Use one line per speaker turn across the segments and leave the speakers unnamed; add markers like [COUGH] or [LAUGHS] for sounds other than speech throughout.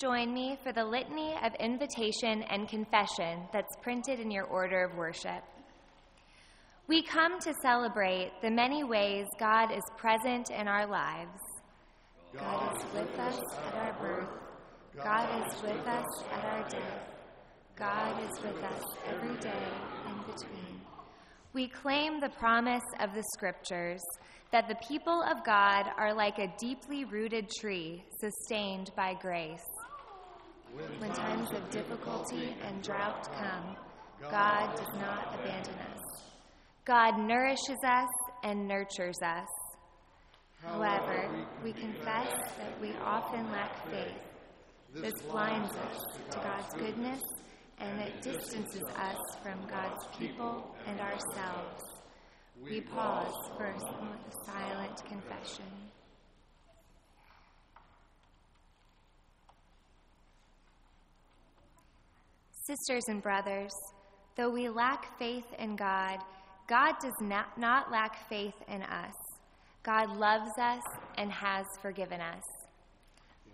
join me for the litany of invitation and confession that's printed in your order of worship? We come to celebrate the many ways God is present in our lives. God is with us at our birth. God is with us at our death. God is with us every day in between. We claim the promise of the scriptures that the people of God are like a deeply rooted tree sustained by grace. When times of difficulty and drought come, God does not abandon us. God nourishes us and nurtures us. However, we confess that we often lack faith. This blinds us to God's goodness and it distances us from God's people and ourselves. We pause for a silent confession. Sisters and brothers, though we lack faith in God, God does not, not lack faith in us. God loves us and has forgiven us.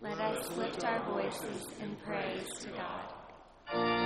Let us lift our voices in praise to God.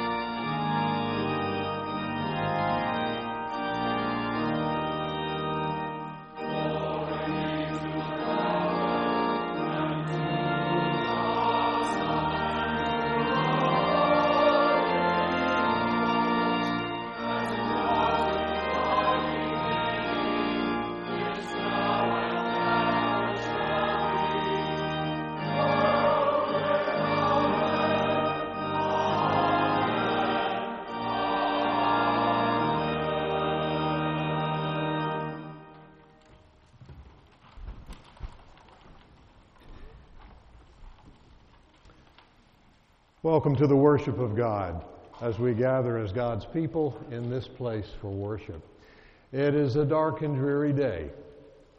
Welcome to the worship of God as we gather as God's people in this place for worship. It is a dark and dreary day.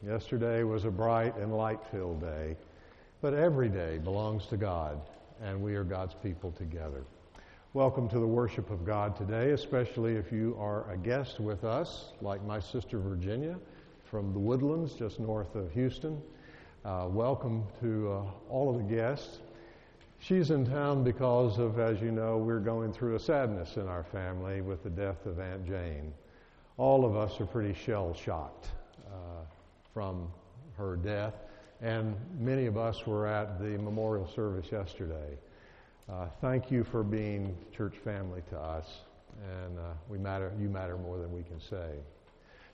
Yesterday was a bright and light filled day, but every day belongs to God, and we are God's people together. Welcome to the worship of God today, especially if you are a guest with us, like my sister Virginia from the Woodlands just north of Houston. Uh, welcome to uh, all of the guests. She's in town because of, as you know, we're going through a sadness in our family with the death of Aunt Jane. All of us are pretty shell shocked uh, from her death, and many of us were at the memorial service yesterday. Uh, thank you for being church family to us, and uh, we matter. You matter more than we can say.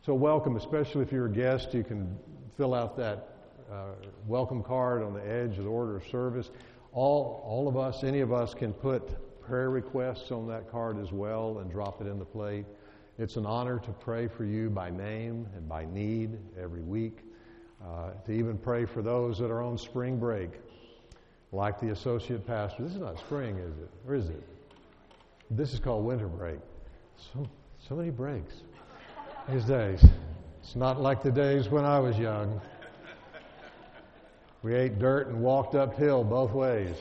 So welcome, especially if you're a guest. You can fill out that uh, welcome card on the edge of the order of service all, all of us, any of us, can put prayer requests on that card as well and drop it in the plate. It's an honor to pray for you by name and by need every week, uh, to even pray for those that are on spring break, like the associate pastor. This is not spring, is it? Or is it? This is called winter break. So, so many breaks these days. It's not like the days when I was young. We ate dirt and walked uphill both ways.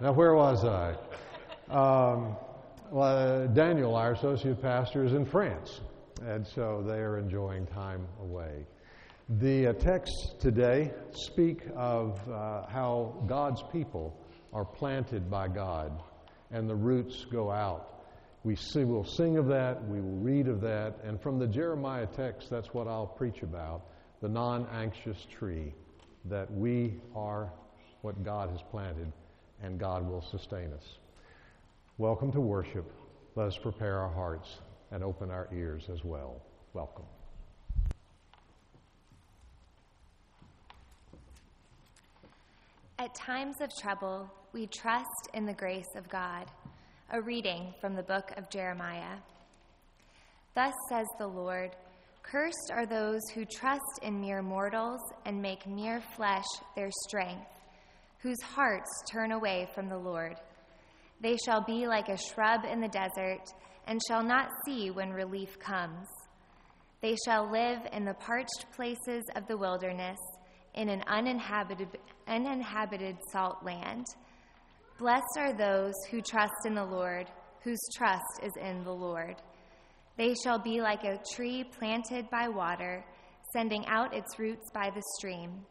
now, where was I? Um, well, uh, Daniel, our associate pastor, is in France, and so they are enjoying time away. The uh, texts today speak of uh, how God's people are planted by God and the roots go out. We see, we'll sing of that, we will read of that, and from the Jeremiah text, that's what I'll preach about the non anxious tree, that we are what God has planted and God will sustain us. Welcome to worship. Let us prepare our hearts and open our ears as well. Welcome.
At times of trouble, we trust in the grace of God. A reading from the book of Jeremiah. Thus says the Lord Cursed are those who trust in mere mortals and make mere flesh their strength, whose hearts turn away from the Lord. They shall be like a shrub in the desert and shall not see when relief comes. They shall live in the parched places of the wilderness, in an uninhabited, uninhabited salt land. Blessed are those who trust in the Lord, whose trust is in the Lord. They shall be like a tree planted by water, sending out its roots by the stream.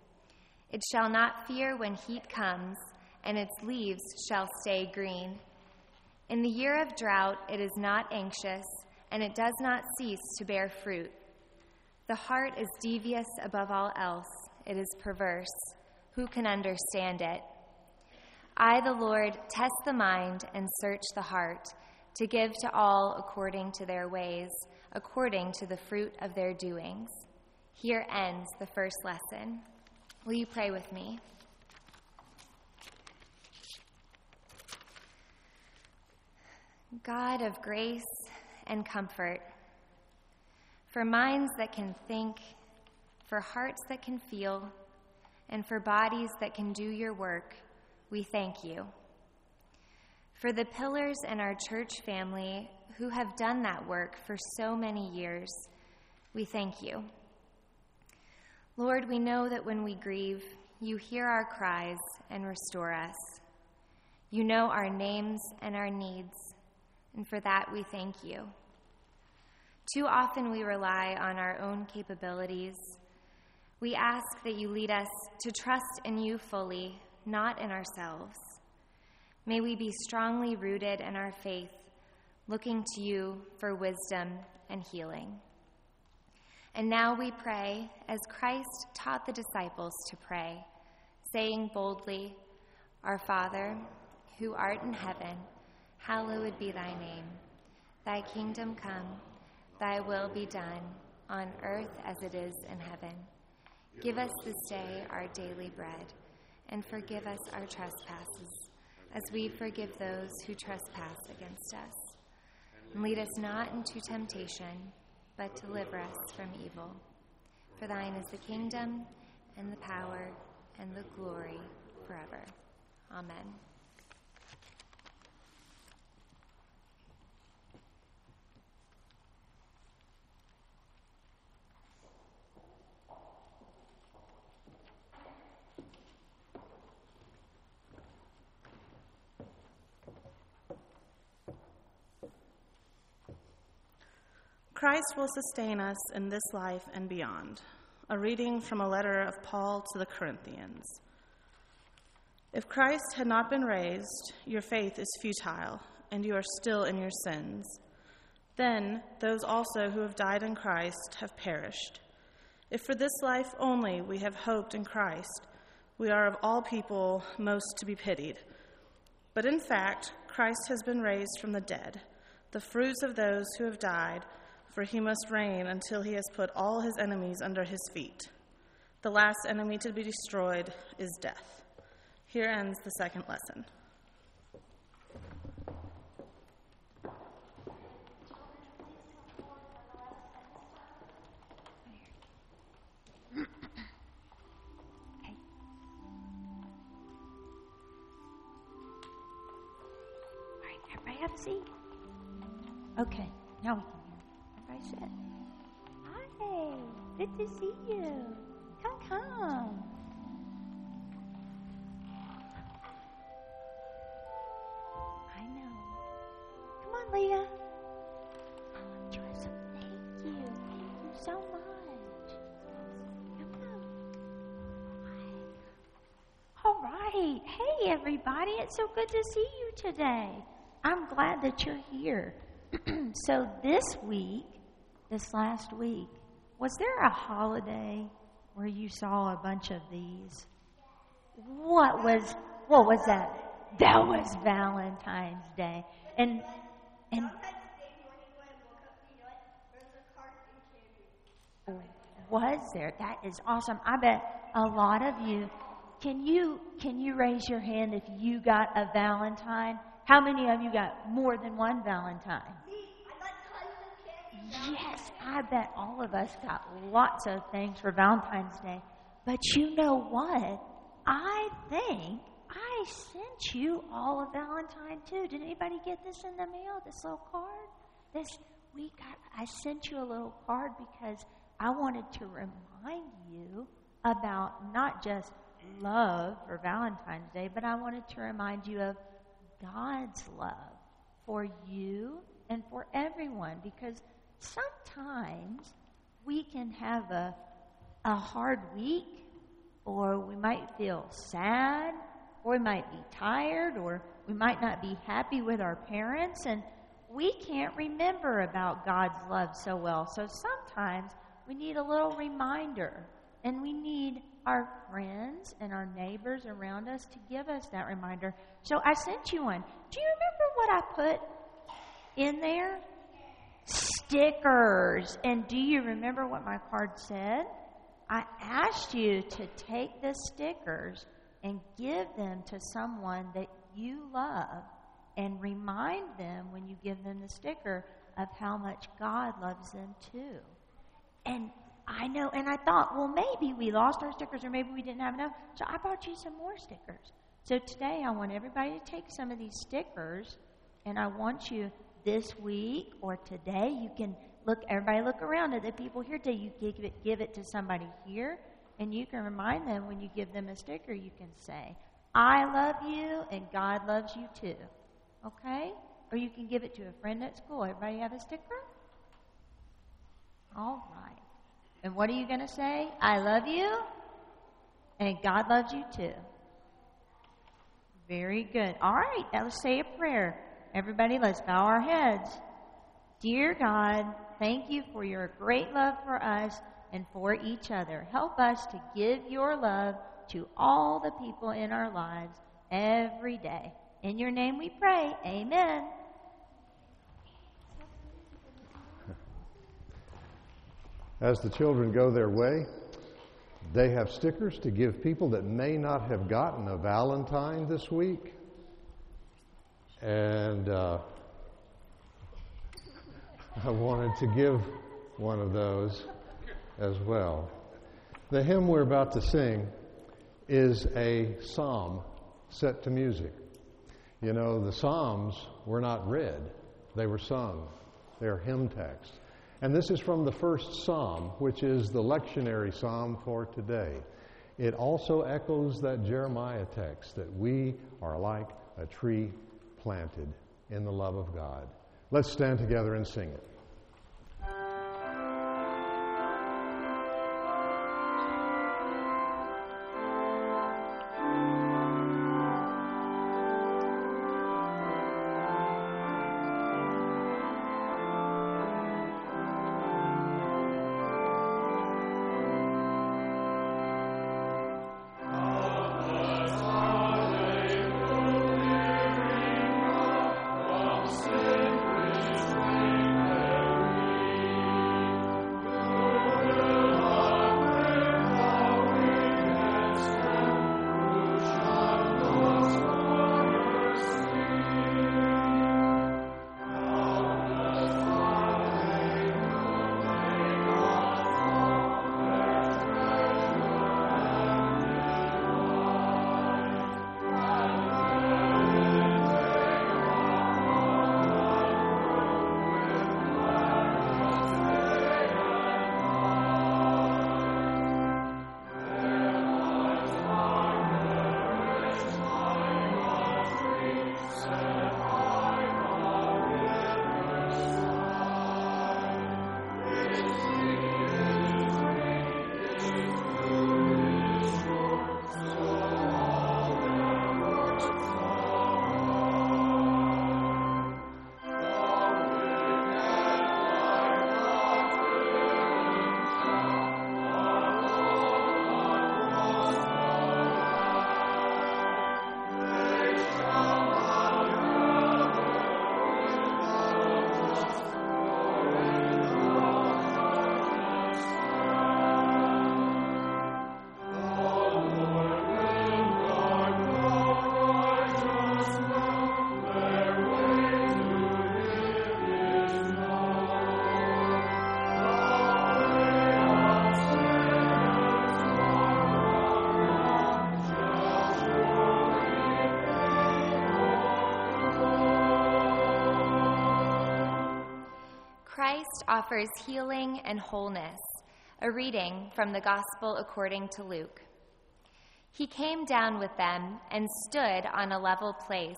It shall not fear when heat comes, and its leaves shall stay green. In the year of drought, it is not anxious, and it does not cease to bear fruit. The heart is devious above all else, it is perverse. Who can understand it? I, the Lord, test the mind and search the heart, to give to all according to their ways, according to the fruit of their doings. Here ends the first lesson. Will you pray with me? God of grace and comfort, for minds that can think, for hearts that can feel, and for bodies that can do your work, we thank you. For the pillars in our church family who have done that work for so many years, we thank you. Lord, we know that when we grieve, you hear our cries and restore us. You know our names and our needs, and for that we thank you. Too often we rely on our own capabilities. We ask that you lead us to trust in you fully, not in ourselves. May we be strongly rooted in our faith, looking to you for wisdom and healing. And now we pray as Christ taught the disciples to pray, saying boldly, Our Father, who art in heaven, hallowed be thy name. Thy kingdom come, thy will be done, on earth as it is in heaven. Give us this day our daily bread, and forgive us our trespasses, as we forgive those who trespass against us. And lead us not into temptation but deliver us from evil. For thine is the kingdom, and the power, and the glory forever. Amen.
Christ will sustain us in this life and beyond. A reading from a letter of Paul to the Corinthians. If Christ had not been raised, your faith is futile, and you are still in your sins. Then those also who have died in Christ have perished. If for this life only we have hoped in Christ, we are of all people most to be pitied. But in fact, Christ has been raised from the dead, the fruits of those who have died for he must reign until he has put all his enemies under his feet. The last enemy to be destroyed is death. Here ends the second lesson.
Okay, now we can good to see you. Come, come. I know. Come on, Leah. Um, oh, Joseph, thank you. Thank you so much. Come, come. All right. Hey, everybody. It's so good to see you today. I'm glad that you're here. [CLEARS THROAT] so, this week, this last week, was there a holiday where you saw a bunch of these? What was what was that? That was Valentine's Day. And and was there? That is awesome. I bet a lot of you can you can you raise your hand if you got a Valentine? How many of you got more than one Valentine? Yes, I bet all of us got lots of things for Valentine's Day. But you know what? I think I sent you all a Valentine too. Did anybody get this in the mail? This little card? This we got I sent you a little card because I wanted to remind you about not just love for Valentine's Day, but I wanted to remind you of God's love for you and for everyone because sometimes we can have a, a hard week or we might feel sad or we might be tired, or we might not be happy with our parents, and we can't remember about God's love so well. So sometimes we need a little reminder, and we need our friends and our neighbors around us to give us that reminder. So I sent you one. Do you remember what I put in there? Stickers. And do you remember what my card said? I asked you to take the stickers and give them to someone that you love and remind them when you give them the sticker of how much God loves them too. And I know, and I thought, well, maybe we lost our stickers or maybe we didn't have enough. So I brought you some more stickers. So today I want everybody to take some of these stickers and I want you this week or today, you can look, everybody look around at the people here today. You give it, give it to somebody here and you can remind them when you give them a sticker, you can say, I love you and God loves you too. Okay? Or you can give it to a friend at school. Everybody have a sticker? All right. And what are you going to say? I love you and God loves you too. Very good. All right, let's say a prayer. Everybody, let's bow our heads. Dear God, thank you for your great love for us and for each other. Help us to give your love to all the people in our lives every day. In your name we pray. Amen.
As the children go their way, they have stickers to give people that may not have gotten a Valentine this week. And uh, [LAUGHS] I wanted to give one of those as well. The hymn we're about to sing is a psalm set to music. You know, the psalms were not read, they were sung. They're hymn texts. And this is from the first psalm, which is the lectionary psalm for today. It also echoes that Jeremiah text that we are like a tree planted in the love of God. Let's stand together and sing it.
Offers healing and wholeness. A reading from the Gospel according to Luke. He came down with them and stood on a level place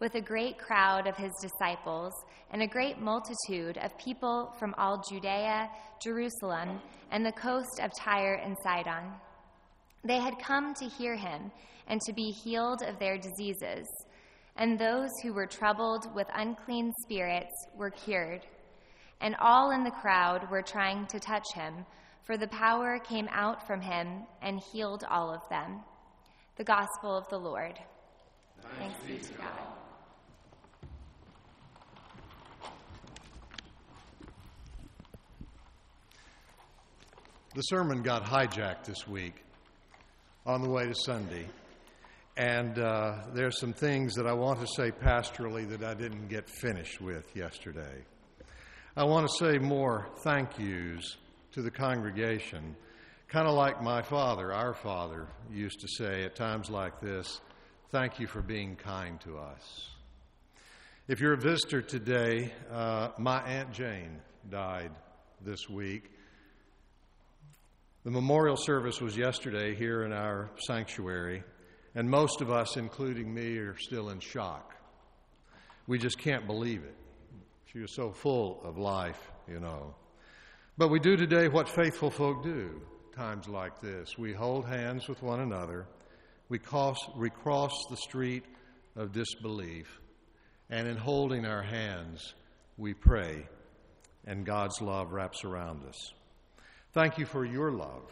with a great crowd of his disciples and a great multitude of people from all Judea, Jerusalem, and the coast of Tyre and Sidon. They had come to hear him and to be healed of their diseases. And those who were troubled with unclean spirits were cured. And all in the crowd were trying to touch him, for the power came out from him and healed all of them. The Gospel of the Lord. Thanks, be to God.
The sermon got hijacked this week on the way to Sunday. And uh, there's some things that I want to say pastorally that I didn't get finished with yesterday. I want to say more thank yous to the congregation, kind of like my father, our father, used to say at times like this thank you for being kind to us. If you're a visitor today, uh, my Aunt Jane died this week. The memorial service was yesterday here in our sanctuary, and most of us, including me, are still in shock. We just can't believe it. She was so full of life, you know. But we do today what faithful folk do times like this. We hold hands with one another, we cross, we cross the street of disbelief, and in holding our hands, we pray, and God's love wraps around us. Thank you for your love,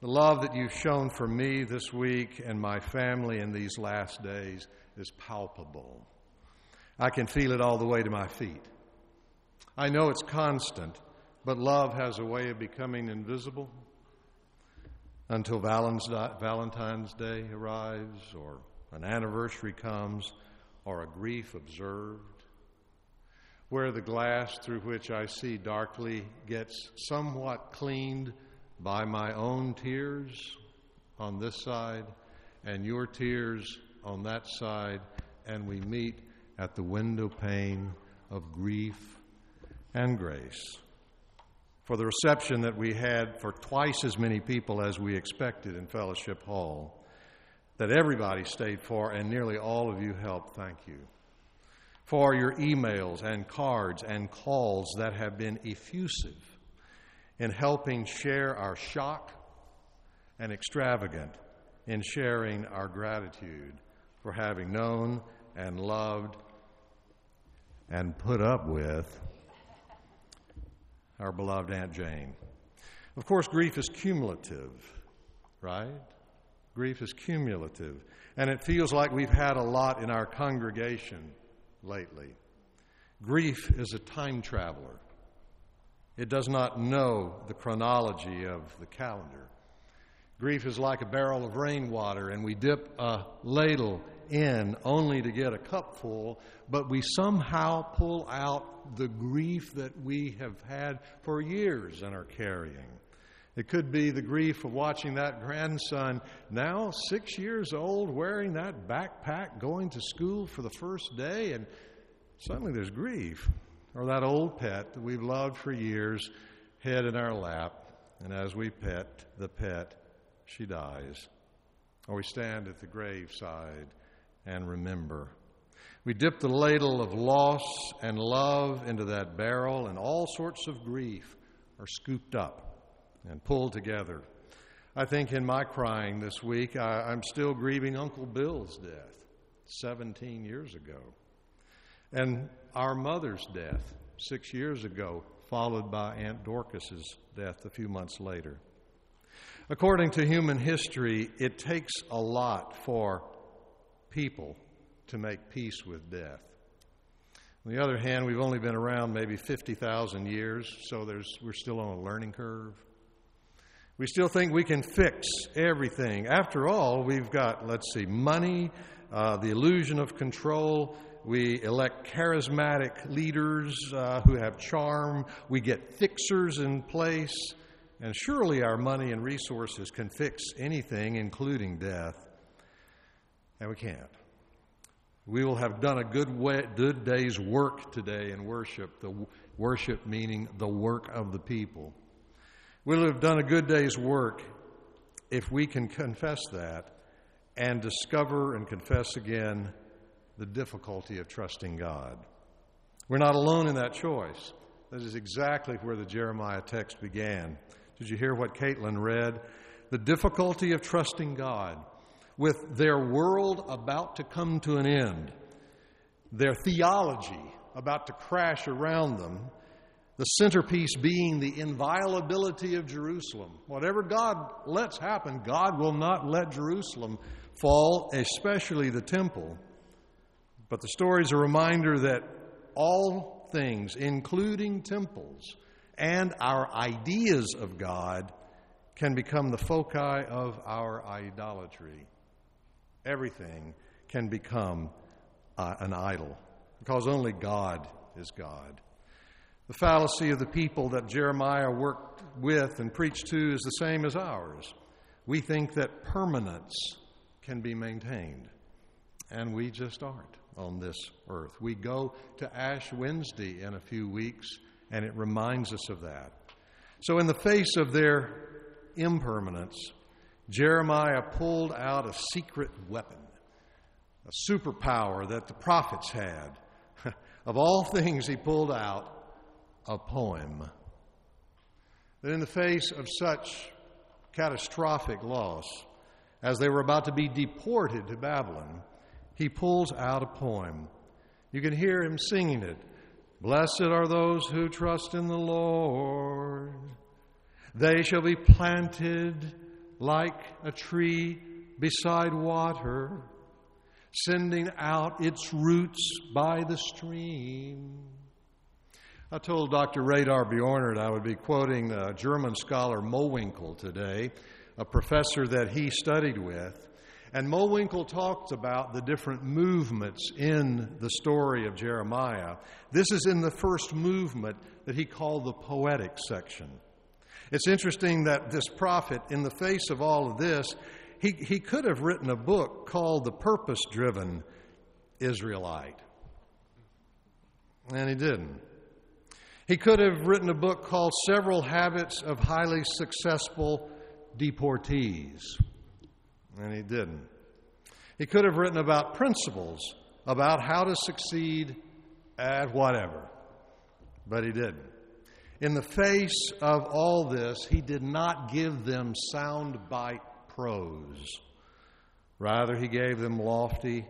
the love that you've shown for me this week and my family in these last days is palpable. I can feel it all the way to my feet. I know it's constant, but love has a way of becoming invisible. Until Valentine's Day arrives, or an anniversary comes, or a grief observed where the glass through which I see darkly gets somewhat cleaned by my own tears on this side and your tears on that side, and we meet at the window pane of grief and grace. For the reception that we had for twice as many people as we expected in Fellowship Hall, that everybody stayed for, and nearly all of you helped, thank you for your emails and cards and calls that have been effusive in helping share our shock and extravagant in sharing our gratitude for having known and loved and put up with our beloved Aunt Jane. Of course, grief is cumulative, right? Grief is cumulative. And it feels like we've had a lot in our congregation lately. Grief is a time traveler. It does not know the chronology of the calendar. Grief is like a barrel of rainwater, and we dip a ladle in only to get a cup full, but we somehow pull out the grief that we have had for years and are carrying. It could be the grief of watching that grandson, now six years old, wearing that backpack, going to school for the first day, and suddenly there's grief. Or that old pet that we've loved for years, head in our lap, and as we pet the pet, she dies. Or we stand at the graveside and remember. We dip the ladle of loss and love into that barrel, and all sorts of grief are scooped up and pulled together. I think in my crying this week, I, I'm still grieving Uncle Bill's death 17 years ago, and our mother's death six years ago, followed by Aunt Dorcas's death a few months later. According to human history, it takes a lot for people to make peace with death. On the other hand, we've only been around maybe 50,000 years, so there's we're still on a learning curve. We still think we can fix everything. After all, we've got, let's see, money, uh, the illusion of control. We elect charismatic leaders uh, who have charm. We get fixers in place. And surely our money and resources can fix anything, including death. And we can't. We will have done a good, way, good day's work today in worship, the worship meaning the work of the people. We'll have done a good day's work if we can confess that and discover and confess again the difficulty of trusting God. We're not alone in that choice. That is exactly where the Jeremiah text began. Did you hear what Caitlin read? the difficulty of trusting God, with their world about to come to an end, their theology about to crash around them, the centerpiece being the inviolability of Jerusalem. Whatever God lets happen, God will not let Jerusalem fall, especially the temple. But the story is a reminder that all things, including temples and our ideas of God, can become the foci of our idolatry. Everything can become uh, an idol because only God is God. The fallacy of the people that Jeremiah worked with and preached to is the same as ours. We think that permanence can be maintained, and we just aren't on this earth. We go to Ash Wednesday in a few weeks, and it reminds us of that. So, in the face of their impermanence, Jeremiah pulled out a secret weapon, a superpower that the prophets had. [LAUGHS] of all things, he pulled out a poem. That in the face of such catastrophic loss, as they were about to be deported to Babylon, he pulls out a poem. You can hear him singing it. Blessed are those who trust in the Lord. They shall be planted like a tree beside water, sending out its roots by the stream. I told Dr. Radar Bjornert I would be quoting a German scholar Mowinckel today, a professor that he studied with. And Mowinckel talked about the different movements in the story of Jeremiah. This is in the first movement that he called the poetic section. It's interesting that this prophet, in the face of all of this, he, he could have written a book called The Purpose Driven Israelite. And he didn't. He could have written a book called Seven Habits of Highly Successful Deportees, and he didn't. He could have written about principles about how to succeed at whatever, but he didn't. In the face of all this, he did not give them soundbite prose. Rather, he gave them lofty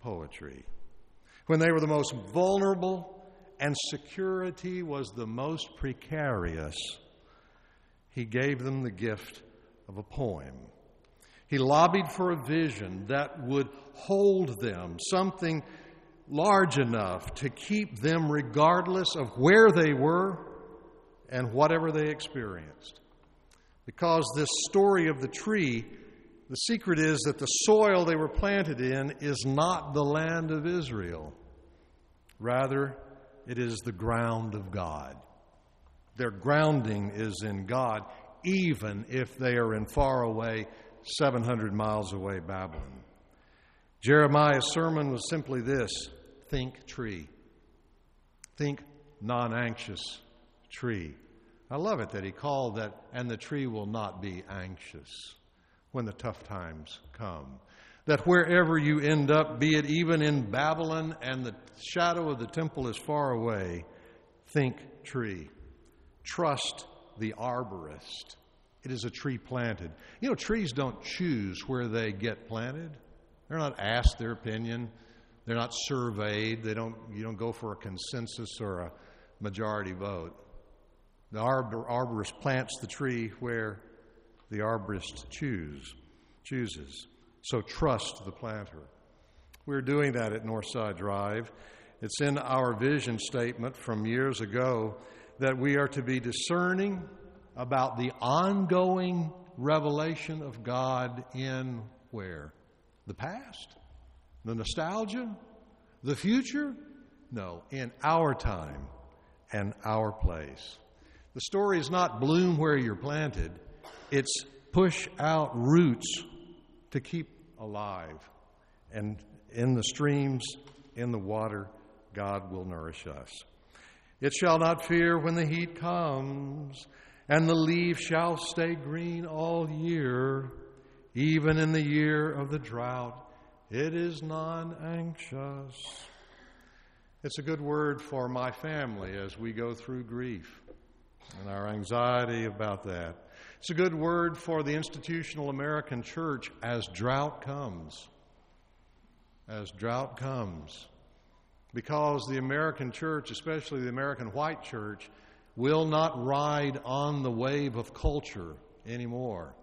poetry. When they were the most vulnerable and security was the most precarious, he gave them the gift of a poem. He lobbied for a vision that would hold them, something large enough to keep them regardless of where they were and whatever they experienced. Because this story of the tree, the secret is that the soil they were planted in is not the land of Israel. Rather, it is the ground of God. Their grounding is in God, even if they are in far away, 700 miles away Babylon. Jeremiah's sermon was simply this think tree. Think non anxious tree. I love it that he called that, and the tree will not be anxious when the tough times come that wherever you end up, be it even in Babylon and the shadow of the temple is far away, think tree. Trust the arborist. It is a tree planted. You know, trees don't choose where they get planted. They're not asked their opinion. They're not surveyed. They don't, you don't go for a consensus or a majority vote. The arbor, arborist plants the tree where the arborist choose, chooses. So trust the planter. We're doing that at Northside Drive. It's in our vision statement from years ago that we are to be discerning about the ongoing revelation of God in where? The past? The nostalgia? The future? No, in our time and our place. The story is not bloom where you're planted, it's push out roots to keep alive. And in the streams, in the water, God will nourish us. It shall not fear when the heat comes, and the leaves shall stay green all year, even in the year of the drought. It is non anxious. It's a good word for my family as we go through grief and our anxiety about that. It's a good word for the institutional American church as drought comes. As drought comes. Because the American church, especially the American white church, will not ride on the wave of culture anymore.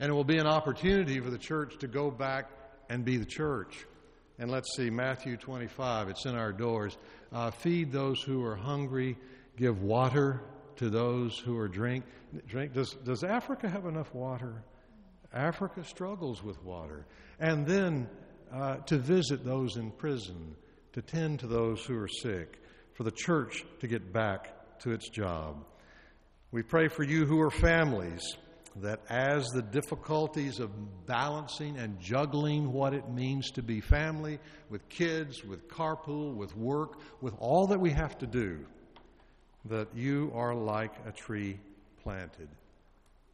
And it will be an opportunity for the church to go back and be the church. And let's see, Matthew 25, it's in our doors. Uh, feed those who are hungry, give water to those who are drink. drink. Does, does Africa have enough water? Africa struggles with water. And then uh, to visit those in prison, to tend to those who are sick, for the church to get back to its job. We pray for you who are families that as the difficulties of balancing and juggling what it means to be family, with kids, with carpool, with work, with all that we have to do, that you are like a tree planted.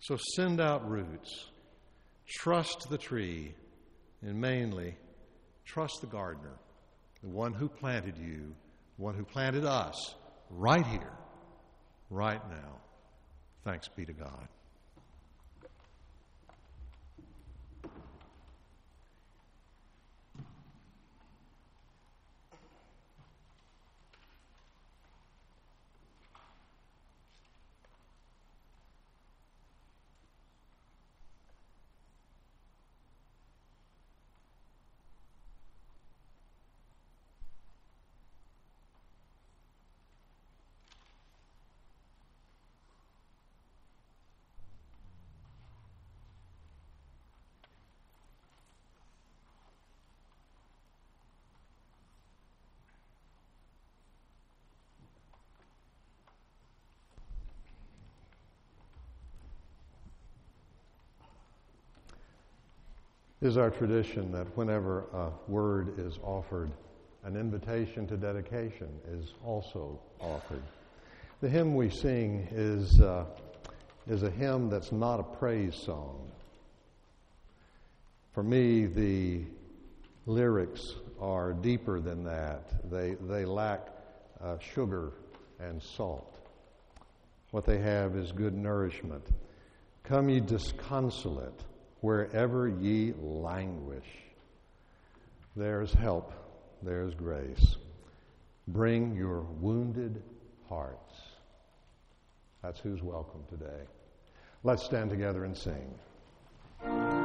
So send out roots, trust the tree, and mainly trust the gardener, the one who planted you, the one who planted us right here, right now. Thanks be to God. Is our tradition that whenever a word is offered, an invitation to dedication is also offered. The hymn we sing is, uh, is a hymn that's not a praise song. For me, the lyrics are deeper than that. They, they lack uh, sugar and salt. What they have is good nourishment. Come, ye disconsolate wherever ye languish. There's help, there's grace. Bring your wounded hearts. That's who's welcome today. Let's stand together and sing.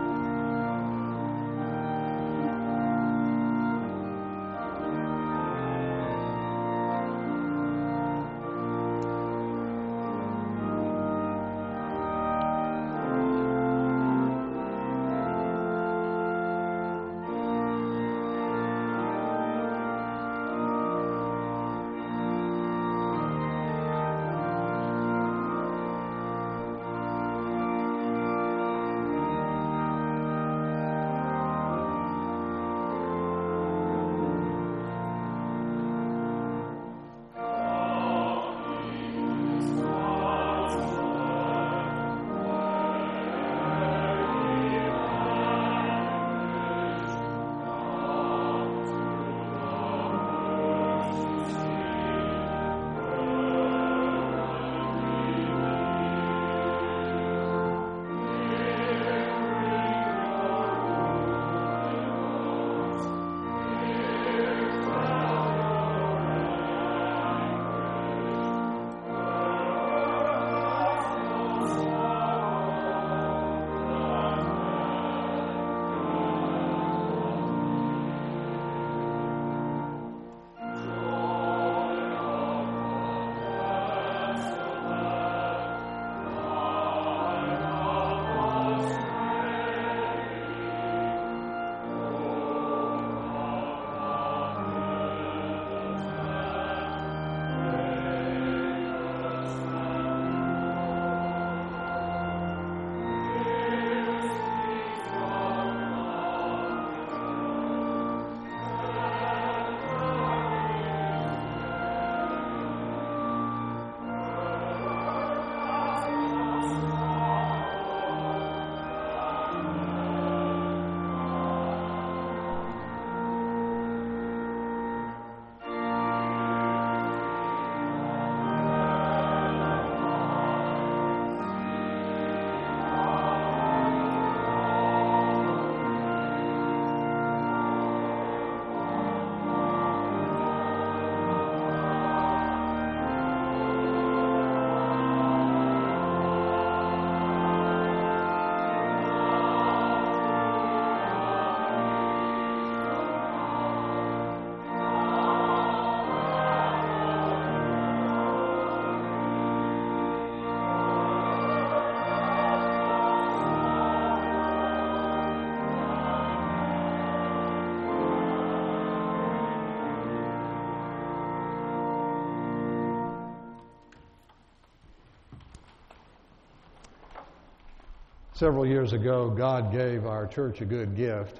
Several years ago, God gave our church a good gift,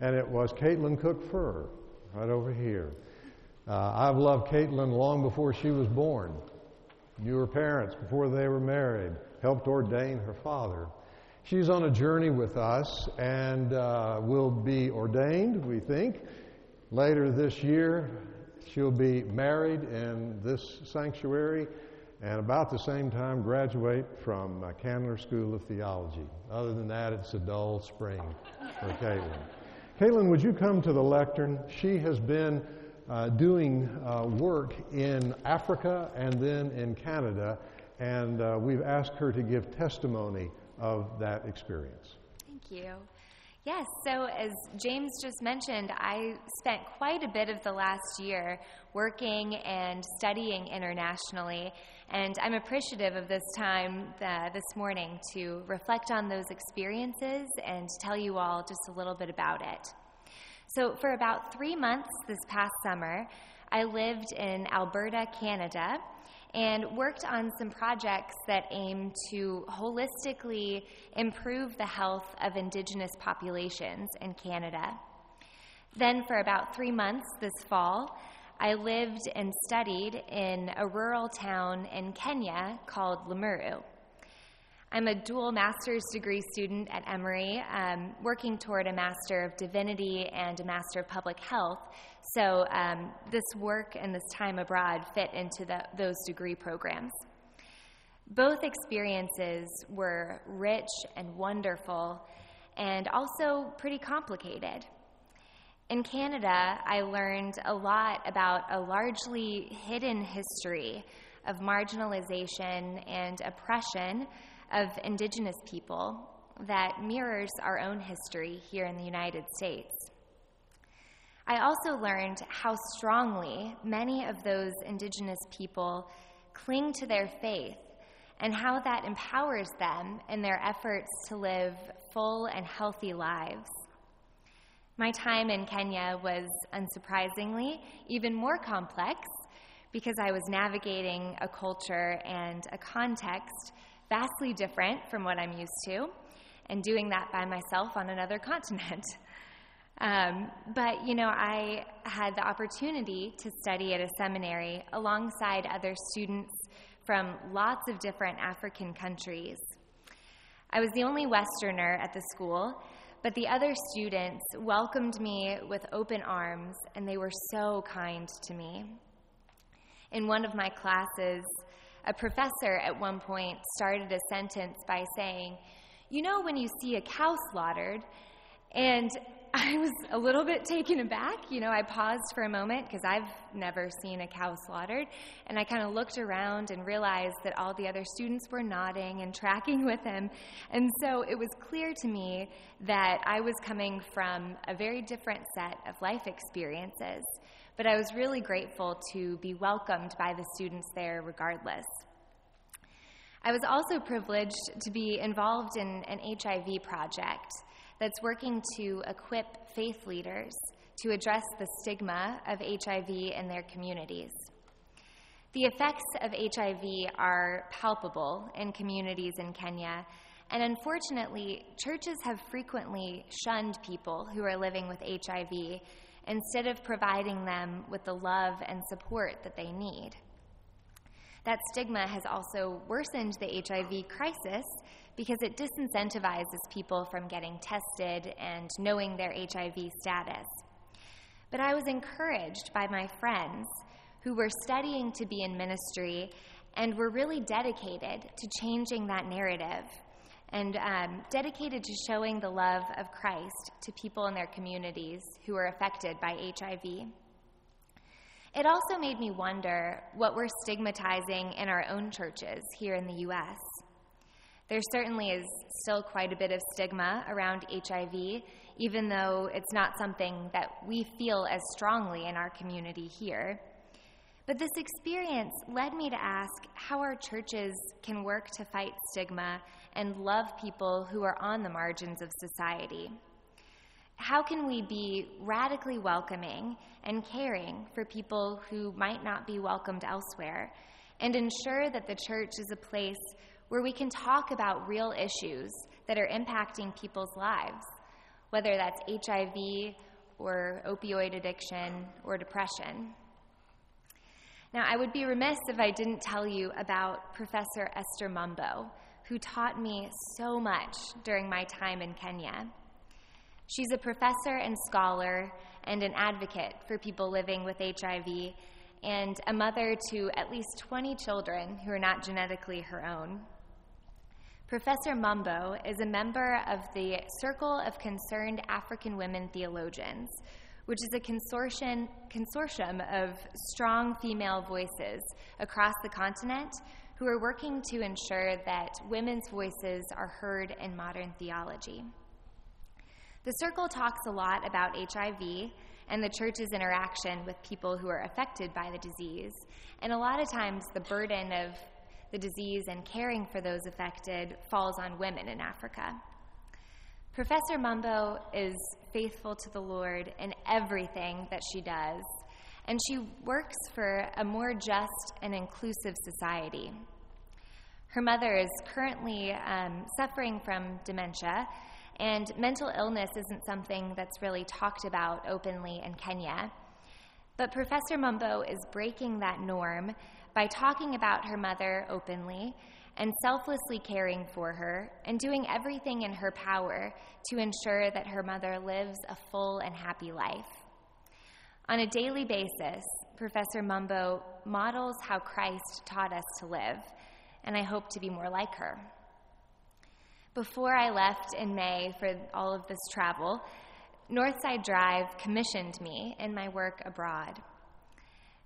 and it was Caitlin Cook Furr, right over here. Uh, I've loved Caitlin long before she was born. Knew her parents before they were married, helped ordain her father. She's on a journey with us and uh, will be ordained, we think, later this year. She'll be married in this sanctuary and about the same time graduate from uh, Candler School of Theology. Other than that, it's a dull spring for [LAUGHS] Caitlin. Caitlin, would you come to the lectern? She has been uh, doing uh, work in Africa and then in Canada, and uh, we've asked her to give testimony of that experience.
Thank you. Yes, so as James just mentioned, I spent quite a bit of the last year working and studying internationally, and I'm appreciative of this time uh, this morning to reflect on those experiences and tell you all just a little bit about it. So, for about three months this past summer, I lived in Alberta, Canada, and worked on some projects that aim to holistically improve the health of Indigenous populations in Canada. Then, for about three months this fall, I lived and studied in a rural town in Kenya called Limuru. I'm a dual master's degree student at Emory, um, working toward a Master of Divinity and a Master of Public Health. So um, this work and this time abroad fit into the, those degree programs. Both experiences were rich and wonderful and also pretty complicated. In Canada, I learned a lot about a largely hidden history of marginalization and oppression of indigenous people that mirrors our own history here in the United States. I also learned how strongly many of those indigenous people cling to their faith and how that empowers them in their efforts to live full and healthy lives. My time in Kenya was, unsurprisingly, even more complex because I was navigating a culture and a context vastly different from what I'm used to, and doing that by myself on another [LAUGHS] continent. Um, but, you know, I had the opportunity to study at a seminary alongside other students from lots of different African countries. I was the only Westerner at the school, but the other students welcomed me with open arms, and they were so kind to me. In one of my classes, a professor at one point started a sentence by saying, You know, when you see a cow slaughtered, and I was a little bit taken aback. You know, I paused for a moment because I've never seen a cow slaughtered. And I kind of looked around and realized that all the other students were nodding and tracking with him. And so it was clear to me that I was coming from a very different set of life experiences. But I was really grateful to be welcomed by the students there regardless. I was also privileged to be involved in an HIV project that's working to equip faith leaders to address the stigma of HIV in their communities. The effects of HIV are palpable in communities in Kenya, and unfortunately, churches have frequently shunned people who are living with HIV instead of providing them with the love and support that they need. That stigma has also worsened the HIV crisis because it disincentivizes people from getting tested and knowing their HIV status. But I was encouraged by my friends who were studying to be in ministry and were really dedicated to changing that narrative and um, dedicated to showing the love of Christ to people in their communities who are affected by HIV. It also made me wonder what we're stigmatizing in our own churches here in the U.S. There certainly is still quite a bit of stigma around HIV, even though it's not something that we feel as strongly in our community here. But this experience led me to ask how our churches can work to fight stigma and love people who are on the margins of society. How can we be radically welcoming and caring for people who might not be welcomed elsewhere and ensure that the church is a place where we can talk about real issues that are impacting people's lives, whether that's HIV or opioid addiction or depression. Now, I would be remiss if I didn't tell you about Professor Esther Mombo, who taught me so much during my time in Kenya. She's a professor and scholar and an advocate for people living with HIV and a mother to at least 20 children who are not genetically her own. Professor Mombo is a member of the Circle of Concerned African Women Theologians, which is a consortium, consortium of strong female voices across the continent who are working to ensure that women's voices are heard in modern theology. The circle talks a lot about HIV and the church's interaction with people who are affected by the disease. And a lot of times, the burden of the disease and caring for those affected falls on women in Africa. Professor Mombo is faithful to the Lord in everything that she does, and she works for a more just and inclusive society. Her mother is currently um, suffering from dementia, and mental illness isn't something that's really talked about openly in Kenya. But Professor Mombo is breaking that norm by talking about her mother openly and selflessly caring for her and doing everything in her power to ensure that her mother lives a full and happy life. On a daily basis, Professor Mombo models how Christ taught us to live, and I hope to be more like her. Before I left in May for all of this travel, Northside Drive commissioned me in my work abroad.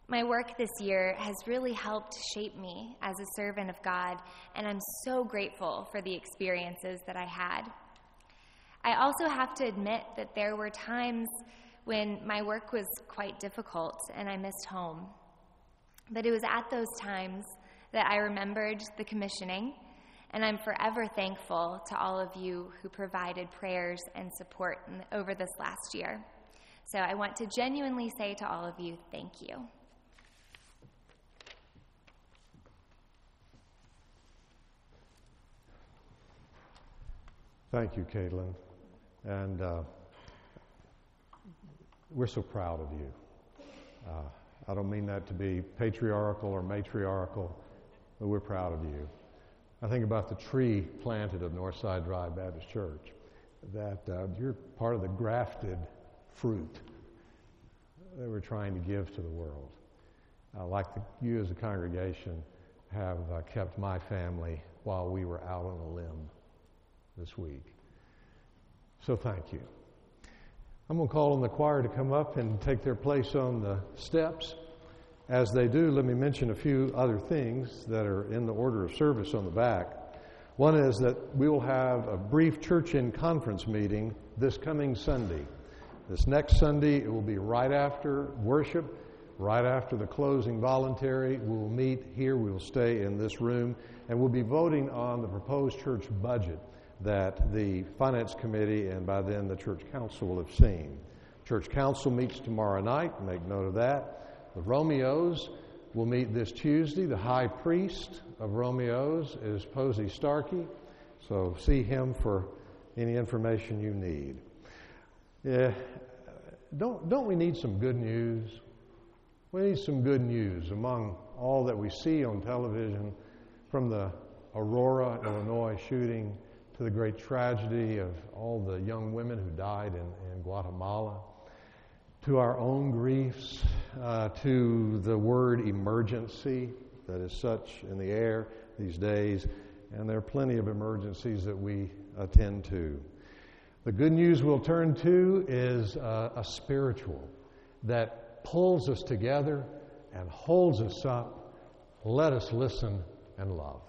My work this year has really helped shape me as a servant of God, and I'm so grateful for the experiences that I had. I also have to admit that there were times when my work was quite difficult and I missed home. But it was at those times that I remembered the commissioning, and I'm forever thankful to all of you who provided prayers and support over this last year. So I want to genuinely say to all of you, thank you.
Thank you, Caitlin. And uh, we're so proud of you. Uh, I don't mean that to be patriarchal or matriarchal, but we're proud of you. I think about the tree planted of Northside Drive Baptist Church, that uh, you're part of the grafted fruit that we're trying to give to the world. Uh, like the, you as a congregation have uh, kept my family while we were out on a limb this week. So thank you. I'm going to call on the choir to come up and take their place on the steps. As they do, let me mention a few other things that are in the order of service on the back. One is that we will have a brief church in conference meeting this coming Sunday. This next Sunday, it will be right after worship, right after the closing voluntary. We will meet here, we will stay in this room, and we'll be voting on the proposed church budget that the Finance Committee and by then the Church Council will have seen. Church Council meets tomorrow night, make note of that. The Romeos will meet this Tuesday. The High Priest of Romeos is Posey Starkey, so see him for any information you need. Yeah, don't, don't we need some good news? We need some good news among all that we see on television from the Aurora, Illinois shooting to the great tragedy of all the young women who died in, in Guatemala, to our own griefs, uh, to the word emergency that is such in the air these days, and there are plenty of emergencies that we attend to. The good news we'll turn to is uh, a spiritual that pulls us together and holds us up. Let us listen and love.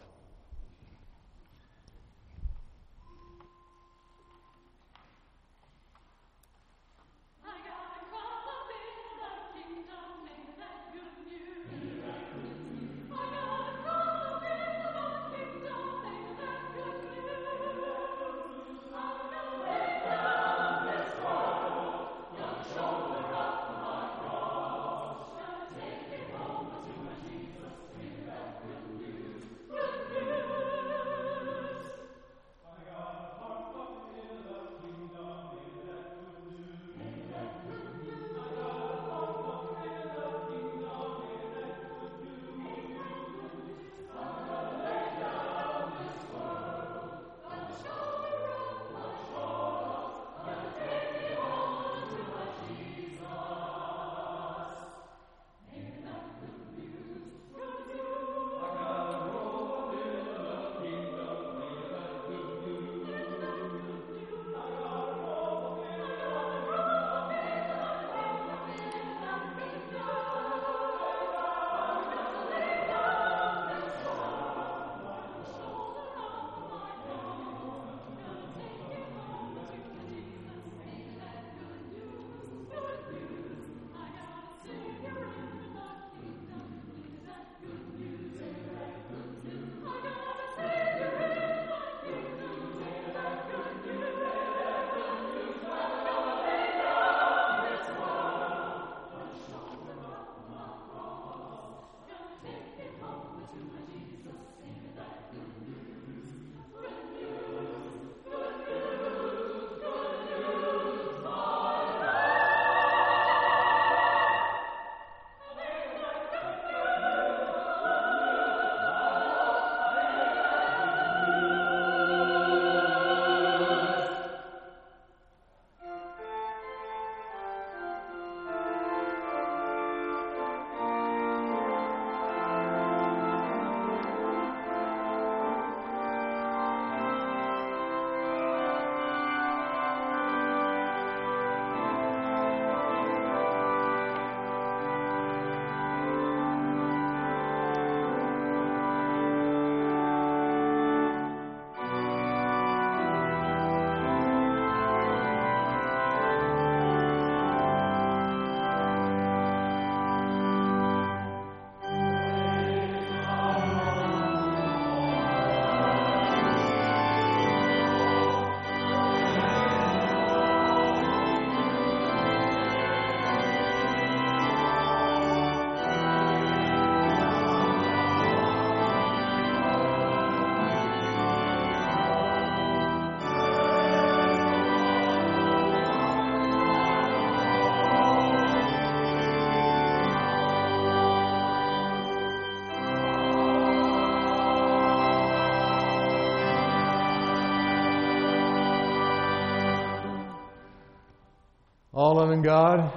All loving God,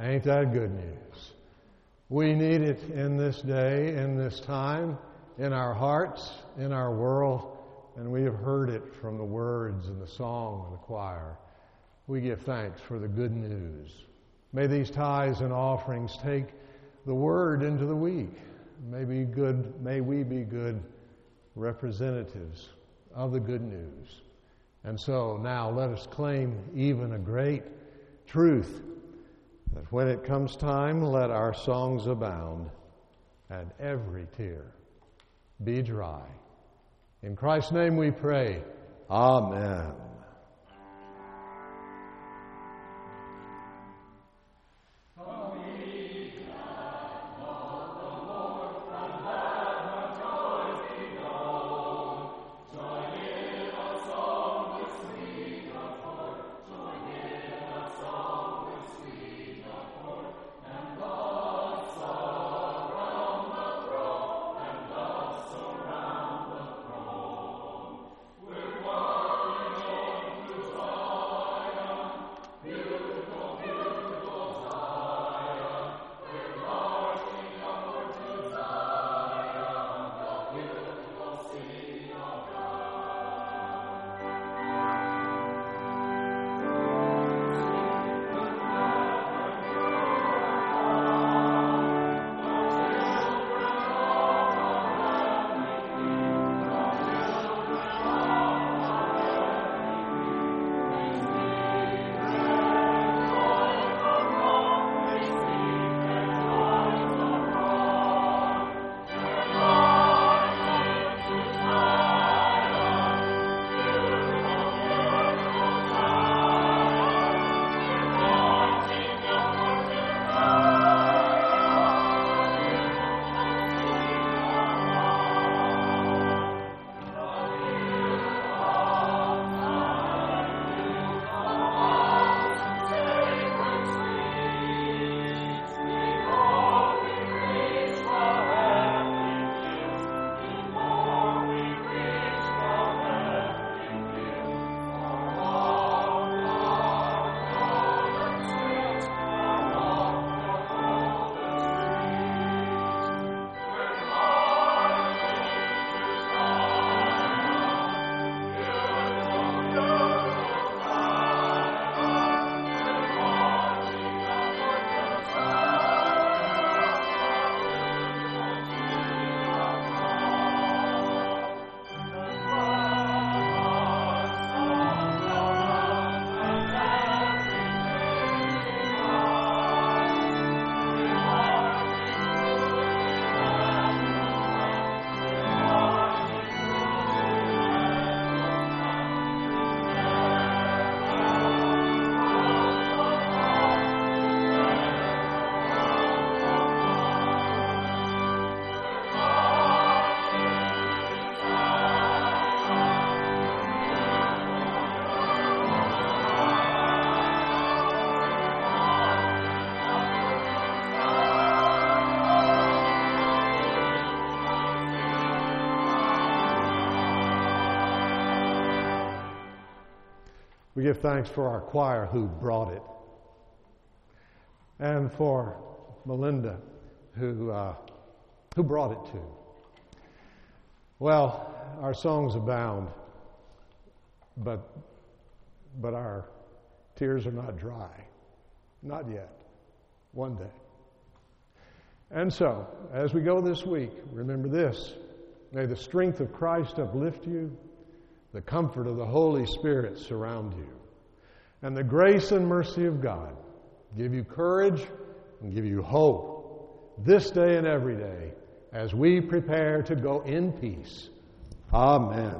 ain't that good news? We need it in this day, in this time, in our hearts, in our world, and we have heard it from the words and the song and the choir. We give thanks for the good news. May these tithes and offerings take the word into the week. May, be good, may we be good representatives of the good news. And so now let us claim even a great truth that when it comes time, let our songs abound and every tear be dry. In Christ's name we pray. Amen. We give thanks for our choir who brought it, and for Melinda who, uh, who brought it to. Well, our songs abound, but, but our tears are not dry. Not yet. One day. And so, as we go this week, remember this. May the strength of Christ uplift you the comfort of the Holy Spirit surround you. And the grace and mercy of God give you courage and give you hope this day and every day as we prepare to go in peace. Amen.